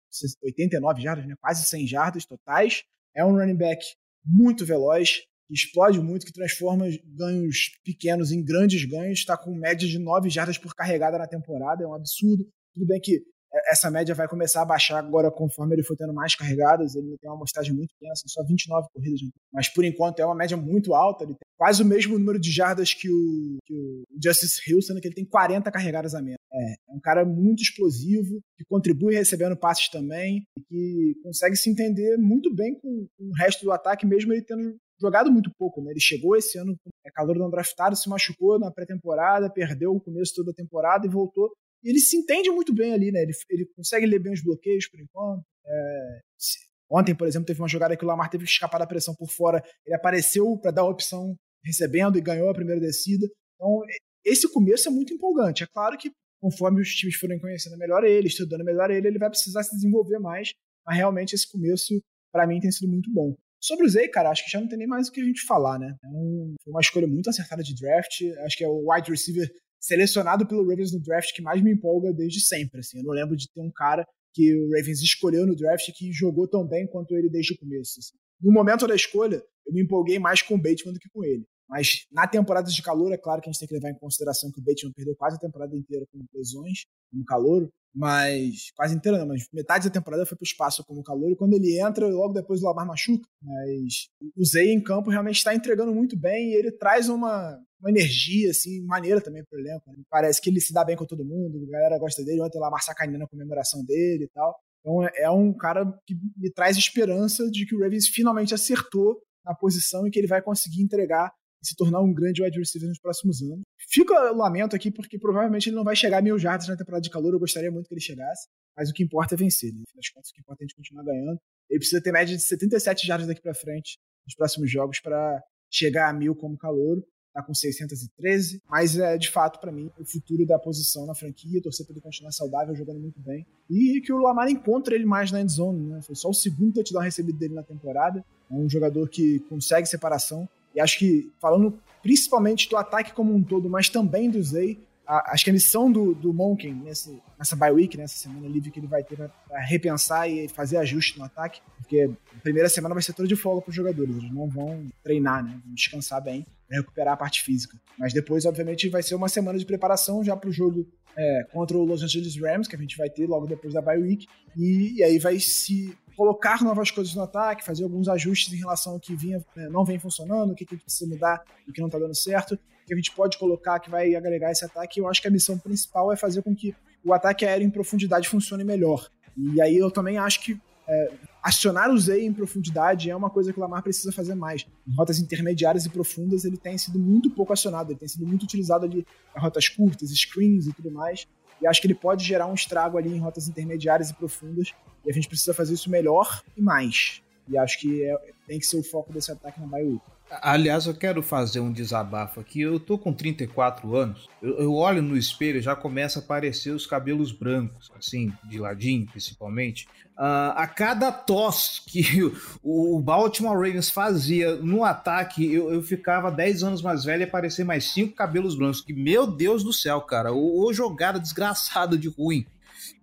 89 jardas, né? quase 100 jardas totais. É um running back muito veloz, explode muito, que transforma ganhos pequenos em grandes ganhos. Está com média de 9 jardas por carregada na temporada, é um absurdo. Tudo bem que essa média vai começar a baixar agora conforme ele for tendo mais carregadas. Ele tem uma amostragem muito pequena, só 29 corridas. Mas por enquanto é uma média muito alta. Ele tem quase o mesmo número de jardas que o, que o Justice Hill, sendo que ele tem 40 carregadas a menos. É, é um cara muito explosivo, que contribui recebendo passes também, e que consegue se entender muito bem com, com o resto do ataque, mesmo ele tendo jogado muito pouco, né? Ele chegou esse ano é calor não draftado, se machucou na pré-temporada, perdeu o começo toda a temporada e voltou e ele se entende muito bem ali, né? Ele, ele consegue ler bem os bloqueios por enquanto. É, se, ontem, por exemplo, teve uma jogada que o Lamar teve que escapar da pressão por fora. Ele apareceu para dar a opção recebendo e ganhou a primeira descida. Então, esse começo é muito empolgante. É claro que conforme os times forem conhecendo melhor ele, estudando melhor ele, ele vai precisar se desenvolver mais. Mas realmente esse começo, para mim, tem sido muito bom. Sobre o Zay, cara, acho que já não tem nem mais o que a gente falar, né? É um, uma escolha muito acertada de draft. Acho que é o wide receiver selecionado pelo Ravens no draft que mais me empolga desde sempre. Assim. Eu não lembro de ter um cara que o Ravens escolheu no draft que jogou tão bem quanto ele desde o começo. Assim. No momento da escolha, eu me empolguei mais com o Bateman do que com ele. Mas na temporada de calor, é claro que a gente tem que levar em consideração que o Bateman perdeu quase a temporada inteira com lesões no calor, mas quase inteira não, mas metade da temporada foi para o espaço como calor, e quando ele entra, logo depois o Lamar machuca. Mas o Zay em campo realmente está entregando muito bem e ele traz uma, uma energia, assim, maneira também pro elenco. Né? Parece que ele se dá bem com todo mundo, a galera gosta dele, ontem o Lamar sacaneando a comemoração dele e tal. Então é, é um cara que me traz esperança de que o Ravens finalmente acertou na posição e que ele vai conseguir entregar e se tornar um grande wide receiver nos próximos anos. Fica o lamento aqui, porque provavelmente ele não vai chegar a mil jardas na temporada de calor. Eu gostaria muito que ele chegasse, mas o que importa é vencer. Né? No final das contas, o que importa é a gente continuar ganhando. Ele precisa ter média de 77 jardas daqui para frente nos próximos jogos para chegar a mil como calor. Tá com 613, mas é de fato para mim o futuro da posição na franquia. Torcer para ele continuar saudável, jogando muito bem. E que o Lamar encontre ele mais na endzone, né? Foi só o segundo touchdown recebido dele na temporada. É um jogador que consegue separação e acho que, falando principalmente do ataque como um todo, mas também do Zay, a, acho que a missão do, do Monken nesse, nessa bye week, nessa semana livre que ele vai ter para repensar e fazer ajuste no ataque, porque a primeira semana vai ser toda de folga para os jogadores, eles não vão treinar, né? Vão descansar bem, recuperar a parte física. Mas depois, obviamente, vai ser uma semana de preparação já para o jogo é, contra o Los Angeles Rams, que a gente vai ter logo depois da bye week, e, e aí vai se colocar novas coisas no ataque, fazer alguns ajustes em relação ao que vinha, né, não vem funcionando, o que, que precisa mudar, o que não está dando certo, o que a gente pode colocar que vai agregar esse ataque. Eu acho que a missão principal é fazer com que o ataque aéreo em profundidade funcione melhor. E aí eu também acho que é, acionar o Zay em profundidade é uma coisa que o Lamar precisa fazer mais. Em rotas intermediárias e profundas, ele tem sido muito pouco acionado, ele tem sido muito utilizado ali em rotas curtas, screens e tudo mais. E acho que ele pode gerar um estrago ali em rotas intermediárias e profundas e a gente precisa fazer isso melhor e mais. E acho que é, tem que ser o foco desse ataque na Bahia. Aliás, eu quero fazer um desabafo aqui. Eu tô com 34 anos. Eu, eu olho no espelho e já começa a aparecer os cabelos brancos, assim, de ladinho, principalmente. Uh, a cada tosse que [LAUGHS] o, o, Baltimore Ravens fazia no ataque, eu, eu ficava 10 anos mais velho e aparecer mais 5 cabelos brancos. Que, meu Deus do céu, cara, o jogada desgraçada de ruim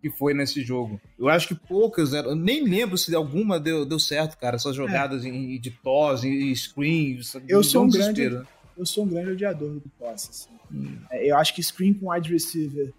que foi nesse jogo. Eu acho que poucas, eu nem lembro se alguma deu, deu certo, cara. Essas jogadas é. em, de tos, em screens. Eu sou um grande, eu sou um grande odiador do toss. Assim. Hum. É, eu acho que screen com wide receiver.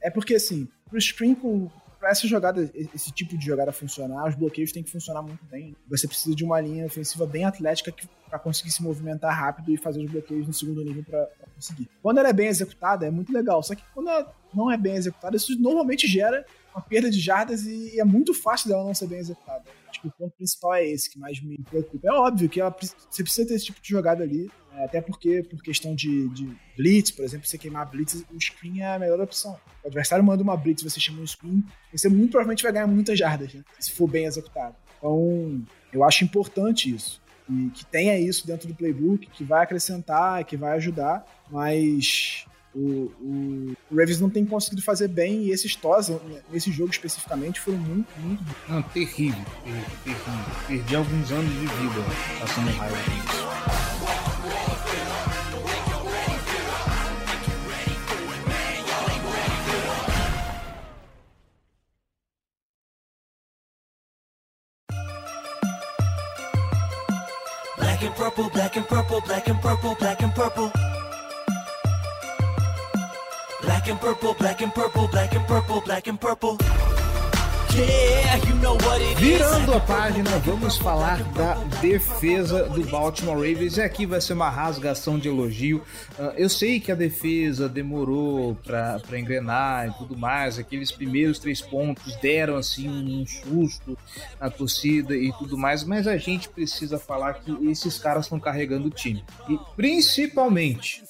É porque assim, pro screen com para essa jogada, esse tipo de jogada funcionar, os bloqueios têm que funcionar muito bem. Você precisa de uma linha ofensiva bem atlética para conseguir se movimentar rápido e fazer os bloqueios no segundo nível para conseguir. Quando ela é bem executada, é muito legal. Só que quando ela não é bem executada, isso normalmente gera uma perda de jardas e é muito fácil dela não ser bem executada. Acho que o ponto principal é esse que mais me preocupa. É óbvio que ela, você precisa ter esse tipo de jogada ali, é, até porque, por questão de, de, blitz, por exemplo, você queimar blitz, o screen é a melhor opção. O adversário manda uma blitz, você chama um screen, você muito provavelmente vai ganhar muitas jardas, né, se for bem executado. Então, eu acho importante isso. E que tenha isso dentro do playbook, que vai acrescentar, que vai ajudar, mas o, o, Ravens não tem conseguido fazer bem e esses tos, nesse jogo especificamente, foram muito, muito. Não, terrível, terrível, terrível. Perdi alguns anos de vida passando raiva disso. Black and purple, black and purple, black and purple, black and purple. Black and purple, black and purple, black and purple, black and purple. Virando a página, vamos falar da defesa do Baltimore Ravens. E aqui vai ser uma rasgação de elogio. Uh, eu sei que a defesa demorou para engrenar e tudo mais. Aqueles primeiros três pontos deram assim um susto na torcida e tudo mais. Mas a gente precisa falar que esses caras estão carregando o time. E principalmente,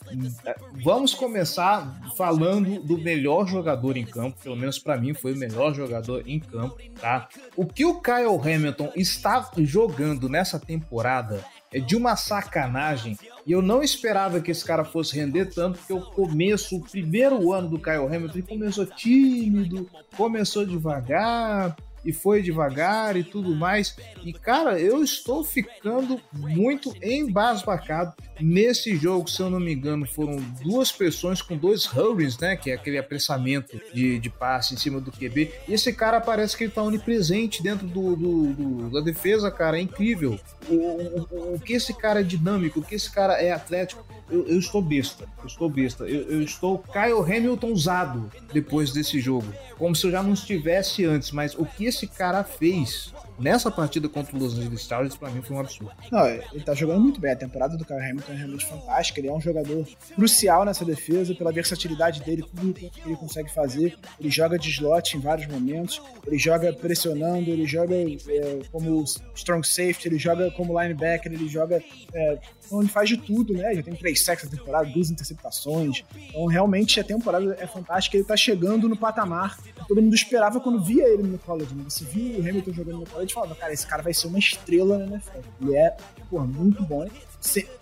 vamos começar falando do melhor jogador em campo. Pelo menos para mim foi o melhor jogador em campo tá? O que o Kyle Hamilton está jogando nessa temporada é de uma sacanagem. E eu não esperava que esse cara fosse render tanto, porque o começo, o primeiro ano do Kyle Hamilton, ele começou tímido, começou devagar, e foi devagar e tudo mais. E cara, eu estou ficando muito embasbacado nesse jogo. Se eu não me engano, foram duas pessoas com dois hurries, né? Que é aquele apressamento de, de passe em cima do QB. E esse cara parece que ele tá onipresente dentro do, do, do da defesa, cara. É incrível. O, o, o, que esse cara é dinâmico, o que esse cara é atlético. Eu, eu estou besta, eu estou besta. Eu, eu estou Kyle Hamilton usado depois desse jogo. Como se eu já não estivesse antes, mas o que esse cara fez nessa partida contra o Los Angeles Chargers, pra mim, foi um absurdo. Não, ele tá jogando muito bem. A temporada do Kyle Hamilton é realmente fantástica. Ele é um jogador crucial nessa defesa, pela versatilidade dele, tudo que ele consegue fazer. Ele joga de slot em vários momentos, ele joga pressionando, ele joga é, como strong safety, ele joga como linebacker, ele joga. É, então ele faz de tudo, né? Já tem três sacks na temporada, duas interceptações. Então, realmente, a temporada é fantástica. Ele tá chegando no patamar todo mundo esperava quando via ele no college. Né? Você viu o Hamilton jogando no college gente falava, cara, esse cara vai ser uma estrela na NFL. Ele é, pô, muito bom.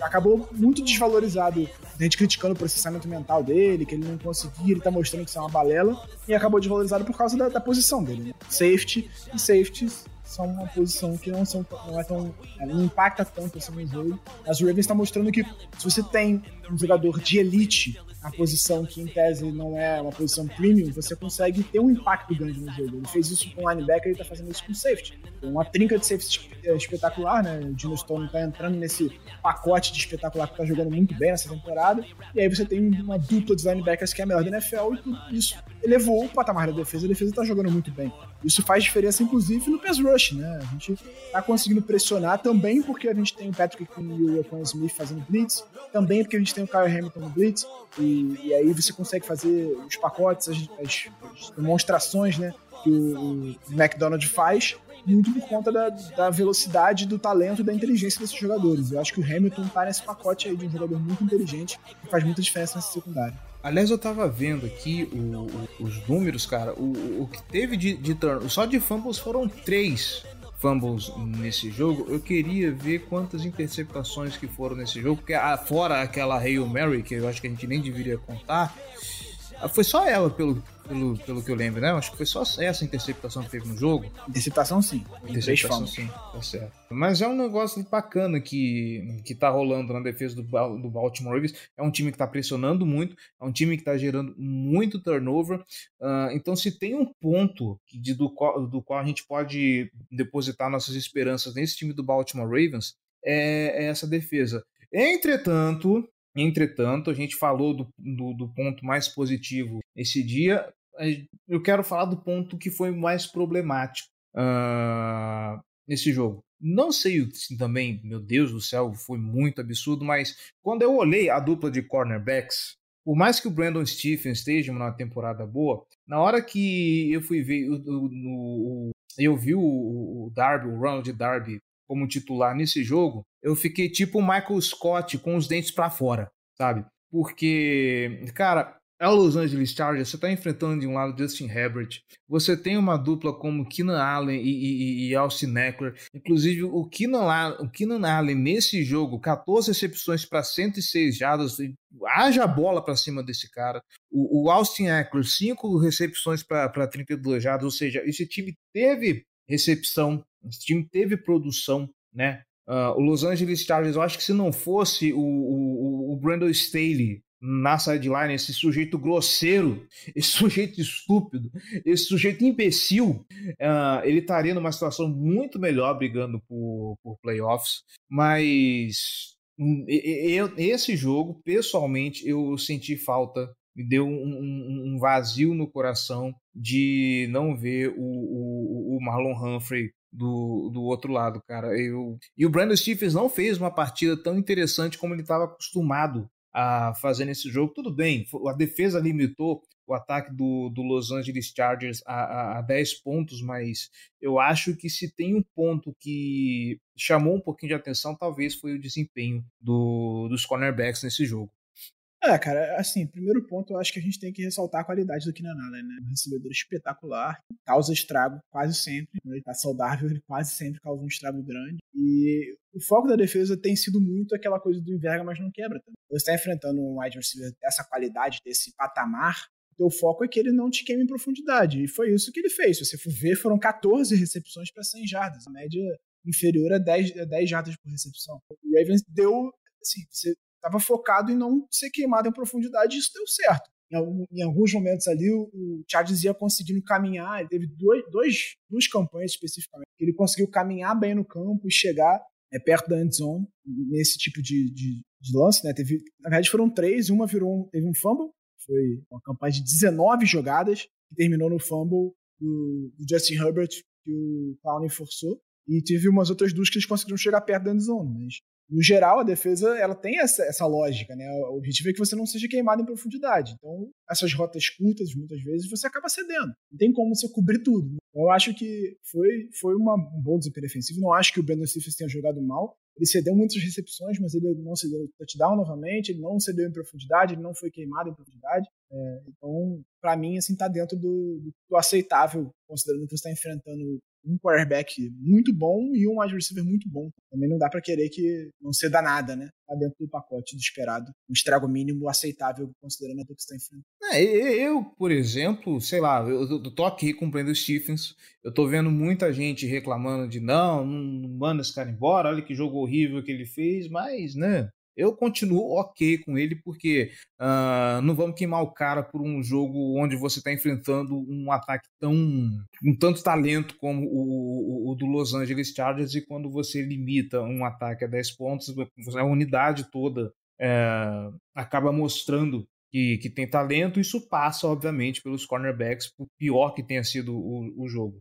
acabou muito desvalorizado, a gente criticando o processamento mental dele, que ele não conseguia, ele tá mostrando que isso é uma balela, e acabou desvalorizado por causa da, da posição dele, né? Safety e safeties são uma posição que não, são, não é tão. não impacta tanto assim no jogo. Mas o Ravens está mostrando que se você tem um jogador de elite a posição que em tese não é uma posição premium, você consegue ter um impacto grande no jogo. Ele fez isso com linebacker, ele tá fazendo isso com safety. Uma trinca de safety espetacular, né? O Dino Stone tá entrando nesse pacote de espetacular que tá jogando muito bem nessa temporada. E aí você tem uma dupla de linebackers que é a melhor da NFL e isso elevou o patamar da defesa. A defesa tá jogando muito bem. Isso faz diferença, inclusive, no pass rush, né? A gente tá conseguindo pressionar também porque a gente tem o Patrick e o Equan Smith fazendo blitz, também porque a gente tem o Kyle Hamilton no blitz, e, e aí você consegue fazer os pacotes, as, as, as demonstrações, né? Que o, o McDonald faz, muito por conta da, da, velocidade, do talento e da inteligência desses jogadores. Eu acho que o Hamilton tá nesse pacote aí de um jogador muito inteligente que faz muita diferença nessa secundária. Aliás, eu tava vendo aqui o, o, os números, cara. O, o que teve de, de turn, só de fumbles foram três fumbles nesse jogo. Eu queria ver quantas interceptações que foram nesse jogo, porque ah, fora aquela Hail Mary, que eu acho que a gente nem deveria contar, foi só ela, pelo, pelo, pelo que eu lembro, né? Acho que foi só essa interceptação que teve no jogo. Interceptação sim. Interceptação sim, tá certo. Mas é um negócio bacana que, que tá rolando na defesa do, do Baltimore Ravens. É um time que tá pressionando muito, é um time que tá gerando muito turnover. Uh, então, se tem um ponto de, do, qual, do qual a gente pode depositar nossas esperanças nesse time do Baltimore Ravens, é, é essa defesa. Entretanto, Entretanto, a gente falou do, do, do, ponto mais positivo esse dia. Eu quero falar do ponto que foi mais problemático uh, nesse jogo. Não sei se também, meu Deus do céu, foi muito absurdo, mas quando eu olhei a dupla de cornerbacks, por mais que o Brandon Stephens esteja numa temporada boa, na hora que eu fui ver, o eu vi o, o Darby, o Ronald Darby, como titular nesse jogo, eu fiquei tipo o Michael Scott com os dentes para fora, sabe? Porque, cara, é o Los Angeles Chargers, você está enfrentando de um lado Justin Herbert, você tem uma dupla como Keenan Allen e, e, e Austin Eckler, inclusive o Keenan, o Keenan Allen nesse jogo, 14 recepções para 106 jardas, haja bola para cima desse cara, o, o Austin Eckler, 5 recepções para 32 jardas, ou seja, esse time teve recepção, esse time teve produção, né? Uh, o Los Angeles Chargers, eu acho que se não fosse o, o, o Brandon Staley na sideline, esse sujeito grosseiro, [LAUGHS] esse sujeito estúpido, esse sujeito imbecil, uh, ele estaria numa situação muito melhor brigando por, por playoffs, mas hum, eu, esse jogo, pessoalmente, eu senti falta me deu um, um, vazio no coração de não ver o, o, o Marlon Humphrey do, do outro lado, cara. Eu, e o Brandon Stephens não fez uma partida tão interessante como ele estava acostumado a fazer nesse jogo. Tudo bem, a defesa limitou o ataque do, do Los Angeles Chargers a, a, a 10 pontos, mas eu acho que se tem um ponto que chamou um pouquinho de atenção, talvez foi o desempenho do, dos cornerbacks nesse jogo. É, cara, assim, primeiro ponto, eu acho que a gente tem que ressaltar a qualidade do Keenan Allen, né? Um recebedor espetacular, causa estrago quase sempre. Quando ele tá saudável, ele quase sempre causa um estrago grande. E o foco da defesa tem sido muito aquela coisa do enverga, mas não quebra. Também. Você está enfrentando um wide receiver dessa qualidade, desse patamar, o foco é que ele não te queime em profundidade. E foi isso que ele fez. Se você for ver, foram 14 recepções para 100 jardas, a média inferior a 10, a 10 jardas por recepção. O Ravens deu, assim, você estava focado em não ser queimado em profundidade e isso deu certo. Em, em alguns momentos ali, o, o Chargers ia conseguindo caminhar, ele teve dois, dois, duas campanhas especificamente, que ele conseguiu caminhar bem no campo e chegar é, perto da endzone nesse tipo de, de, de, lance. Né? Teve, na verdade, foram três, uma virou um, teve um fumble, foi uma campanha de 19 jogadas, que terminou no fumble do, do Justin Herbert, que o Clowney forçou. E teve umas outras duas que eles conseguiram chegar perto da endzone, mas no geral, a defesa ela tem essa, essa lógica, né? O objetivo é que você não seja queimado em profundidade. Então, essas rotas curtas, muitas vezes, você acaba cedendo. Não tem como você cobrir tudo. Então, eu acho que foi, foi uma, um bom desempenho defensivo. Não acho que o Brandon Stephens tenha jogado mal. Ele cedeu muitas recepções, mas ele não cedeu touchdown novamente, ele não cedeu em profundidade, ele não foi queimado em profundidade. É, então, para mim, assim, tá dentro do, do, aceitável, considerando que você está enfrentando um quarterback muito bom e um wide receiver muito bom. Também não dá para querer que não ceda nada, né? Tá dentro do pacote do esperado. Um estrago mínimo aceitável, considerando o que está enfrentando. É, eu, por exemplo, sei lá, eu, tô aqui com o Brandon Stephens, eu tô vendo muita gente reclamando de não, não manda esse cara embora, olha que jogo horrível que ele fez, mas, né, eu continuo ok com ele, porque uh, não vamos queimar o cara por um jogo onde você está enfrentando um ataque tão. com tanto talento como o, o, o, do Los Angeles Chargers, e quando você limita um ataque a 10 pontos, a unidade toda é, acaba mostrando que, que tem talento, isso passa, obviamente, pelos cornerbacks, por pior que tenha sido o, o jogo.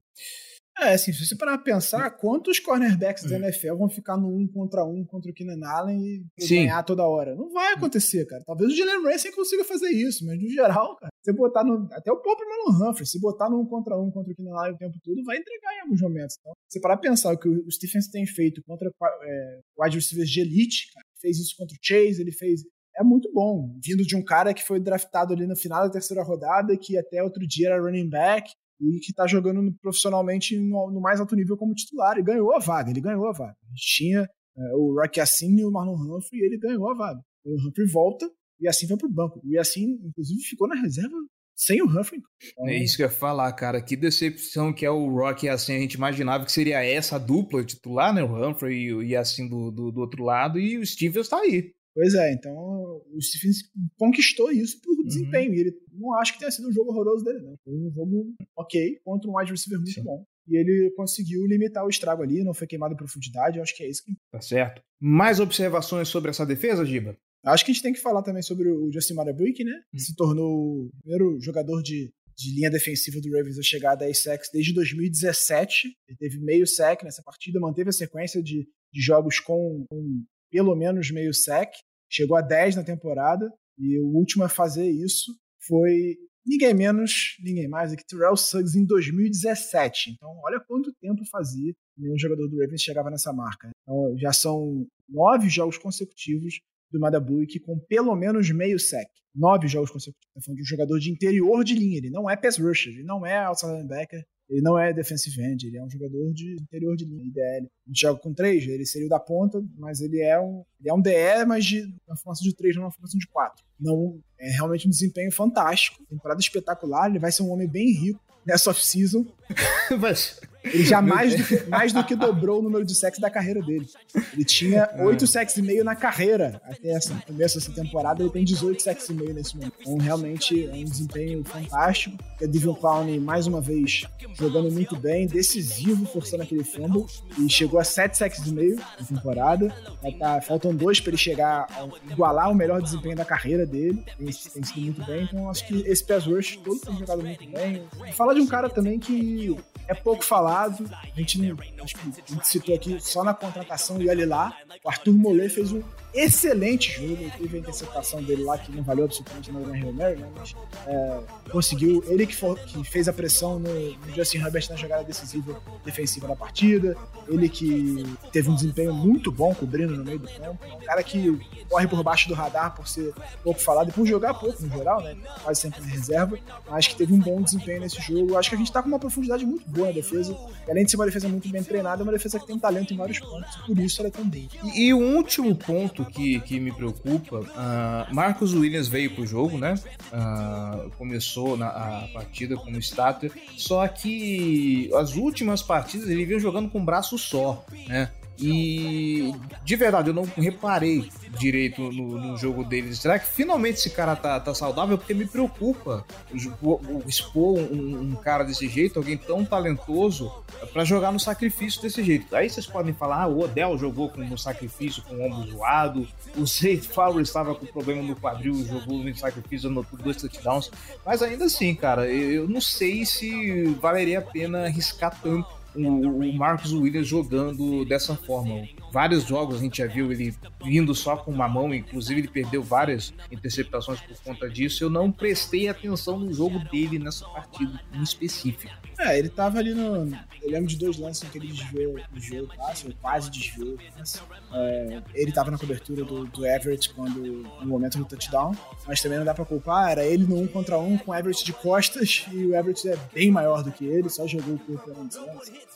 É, assim, se você parar pra pensar, quantos cornerbacks da NFL vão ficar no um contra um contra o Keenan Allen e Sim. ganhar toda hora? Não vai acontecer, cara. Talvez o Jalen Ramsey consiga fazer isso, mas no geral, cara, você botar no. Até o próprio Marlon Humphrey, se botar no um contra um contra o Keenan Allen o tempo todo, vai entregar em alguns momentos. Então, se parar pra pensar o que o Stephens tem feito contra é, wide receivers de elite, cara, fez isso contra o Chase, ele fez é muito bom. Vindo de um cara que foi draftado ali no final da terceira rodada, que até outro dia era running back, e que está jogando profissionalmente no, no, mais alto nível como titular. E ganhou a vaga, ele ganhou a vaga. A gente tinha é, o Rocky Assim e o Marlon Humphrey e ele ganhou a vaga. O Humphrey volta e assim vai pro banco. E assim, inclusive, ficou na reserva sem o Humphrey. Então, é isso que eu ia falar, cara. Que decepção que é o Rocky assim. A gente imaginava que seria essa dupla titular, né? O Humphrey e assim do, do, do outro lado. E o Stevens tá aí. Pois é, então o Stephens conquistou isso por uhum. desempenho. E ele não acho que tenha sido um jogo horroroso dele, não. Foi um jogo ok contra um wide receiver muito Sim. bom. E ele conseguiu limitar o estrago ali, não foi queimado em profundidade. Eu acho que é isso que. Tá certo. Mais observações sobre essa defesa, Giba? Acho que a gente tem que falar também sobre o Justin Marabrick, né? Uhum. se tornou o primeiro jogador de, de linha defensiva do Ravens a chegar a 10 sacks desde 2017. Ele teve meio sack nessa partida, manteve a sequência de, de jogos com, com pelo menos meio sec, chegou a 10 na temporada, e o último a fazer isso foi ninguém menos, ninguém mais do que Terrell Suggs em 2017. Então, olha quanto tempo fazia nenhum jogador do Ravens chegava nessa marca. Então, já são nove jogos consecutivos do Madabuik com pelo menos meio sec. Nove jogos consecutivos. Tá falando de um jogador de interior de linha. Ele não é pass rusher, ele não é outside linebacker, ele não é defensive end, ele é um jogador de interior de linha, IDL. A gente joga com três, ele seria o da ponta, mas ele é um, ele é um DE, mas de uma formação de três, não uma formação de quatro. Não, é realmente um desempenho fantástico, temporada espetacular, ele vai ser um homem bem rico nessa off-season. [LAUGHS] mas Ele já mais do, que, mais do que dobrou o número de sexos da carreira dele. Ele tinha 8 é. sexos e meio na carreira. Até essa, começo dessa temporada, ele tem 18 sexos e meio nesse momento. Então, realmente, é um desempenho fantástico. O Devil Clown, mais uma vez, jogando muito bem, decisivo, forçando aquele fumble. E chegou a 7 sexos e meio na temporada. Tá, faltam dois para ele chegar a igualar o melhor desempenho da carreira dele. Tem, tem sido muito bem. Então, acho que esse pass rush todo tem jogado muito bem. E fala de um cara também que é pouco falado. A gente, a gente citou aqui só na contratação e olhe lá. O Arthur Mollet fez um excelente jogo. Teve a interceptação dele lá que não valeu absolutamente nada na Real Mary, né? Mas é, conseguiu. Ele que, for, que, fez a pressão no, no, Justin Herbert na jogada decisiva defensiva da partida. Ele que teve um desempenho muito bom cobrindo no meio do campo. Um cara que corre por baixo do radar por ser pouco falado e por jogar pouco no geral, né? Quase sempre na reserva. Mas que teve um bom desempenho nesse jogo. Acho que a gente tá com uma profundidade muito boa na defesa. E além de ser uma defesa muito bem treinada, é uma defesa que tem talento em vários pontos. Por isso ela é tão boa. E, e o último ponto que, que me preocupa, uh, Marcos Williams veio pro jogo, né? Uh, começou na a partida como starter, só que as últimas partidas ele veio jogando com um braço só, né? E de verdade, eu não reparei direito no, no, jogo deles. Será que finalmente esse cara tá, tá saudável? Porque me preocupa expor um, um cara desse jeito, alguém tão talentoso, para jogar no sacrifício desse jeito. Aí vocês podem falar: ah, o Odell jogou com no sacrifício, com o ombro zoado, o Zay Fowler estava com problema no quadril, jogou no sacrifício, anotou dois touchdowns. Mas ainda assim, cara, eu não sei se valeria a pena arriscar tanto o, Marcos Williams jogando dessa forma. Vários jogos a gente já viu ele vindo só com uma mão, inclusive ele perdeu várias interceptações por conta disso. Eu não prestei atenção no jogo dele nessa partida em específico. É, ele tava ali no. Eu lembro de dois lances em que ele desviou jogo, quase, quase desviou. É, ele tava na cobertura do, do Everett quando, no momento do touchdown, mas também não dá pra culpar. Era ele no um contra um com o Everett de costas [LAUGHS] e o Everett é bem maior do que ele, só jogou o corpo antes.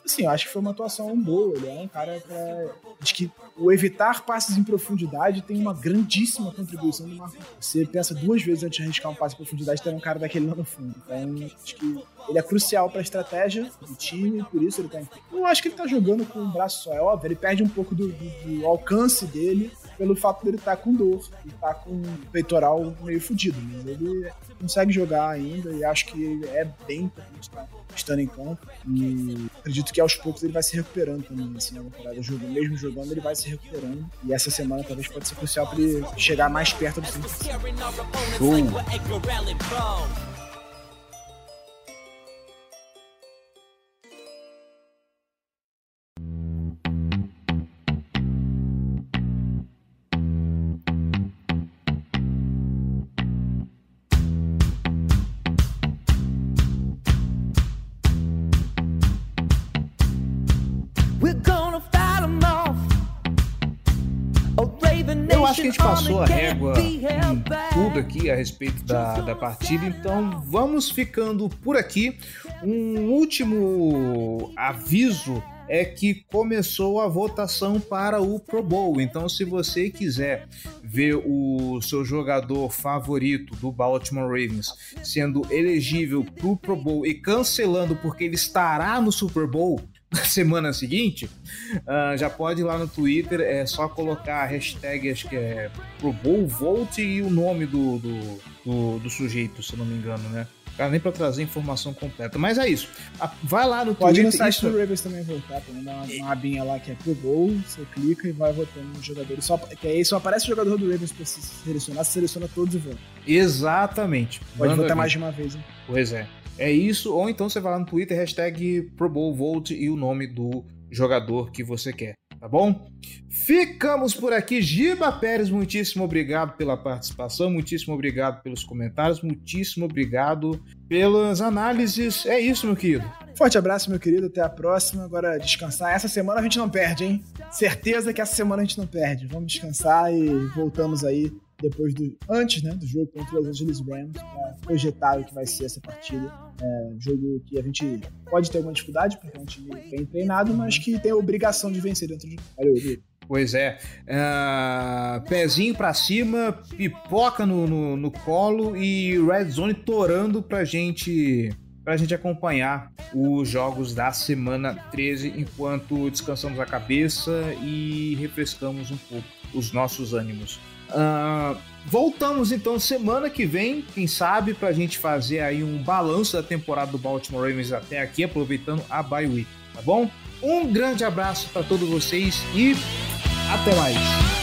Assim, eu acho que foi uma atuação boa. Ele é um cara pra. Acho que o evitar passes em profundidade tem uma grandíssima contribuição do Marco. Você pensa duas vezes antes de arriscar um passe em profundidade, tem um cara daquele lá no fundo. Então, acho que ele é crucial para a estratégia do time, por isso ele tá. Eu acho que ele tá jogando com um braço só, é óbvio. Ele perde um pouco do, do, do alcance dele pelo fato dele estar tá com dor e tá com o peitoral meio fudido, mas ele consegue jogar ainda e acho que é bem importante estar estando em campo. E acredito que aos poucos ele vai se recuperando também, assim, na temporada. Jogando, mesmo jogando, ele vai se recuperando. E essa semana talvez pode ser crucial para ele chegar mais perto do 100%. Show! Passou a régua em tudo aqui a respeito da, da partida, então vamos ficando por aqui. Um último aviso é que começou a votação para o Pro Bowl. Então, se você quiser ver o seu jogador favorito do Baltimore Ravens sendo elegível para o Pro Bowl e cancelando porque ele estará no Super Bowl, [LAUGHS] na semana seguinte, uh, já pode ir lá no Twitter, é só colocar a hashtag, acho que é ProBowVolt e o nome do, do, do, do sujeito, se não me engano, né? Cara, nem pra trazer informação completa. Mas é isso. Vai lá no Pode Twitter. Pode no site isso... do Ravens também votar. Tem uma, uma abinha lá que é pro gol, você clica e vai votando nos jogadores. Só, que aí só aparece o jogador do Ravens pra se selecionar, você seleciona todos e vota. Exatamente. Pode Manda votar mais de uma vez, hein? Pois é. É isso, ou então você vai lá no Twitter, hashtag e o nome do jogador que você quer, tá bom? Ficamos por aqui. Giba Pérez, muitíssimo obrigado pela participação, muitíssimo obrigado pelos comentários, muitíssimo obrigado pelas análises. É isso, meu querido. Forte abraço, meu querido. Até a próxima. Agora descansar. Essa semana a gente não perde, hein? Certeza que essa semana a gente não perde. Vamos descansar e voltamos aí depois do antes né, do jogo contra os Los Angeles Rams para projetar o que vai ser essa partida. É jogo que a gente pode ter alguma dificuldade, porque é um time bem treinado, mas que tem a obrigação de vencer dentro de. Valeu. Pois é. Uh, pezinho para cima, pipoca no, no, no, colo e red zone torando pra gente para a gente acompanhar os jogos da semana 13 enquanto descansamos a cabeça e refrescamos um pouco os nossos ânimos. Uh, voltamos então semana que vem, quem sabe, para a gente fazer aí um balanço da temporada do Baltimore Ravens até aqui, aproveitando a bye week, tá bom? Um grande abraço para todos vocês e até mais!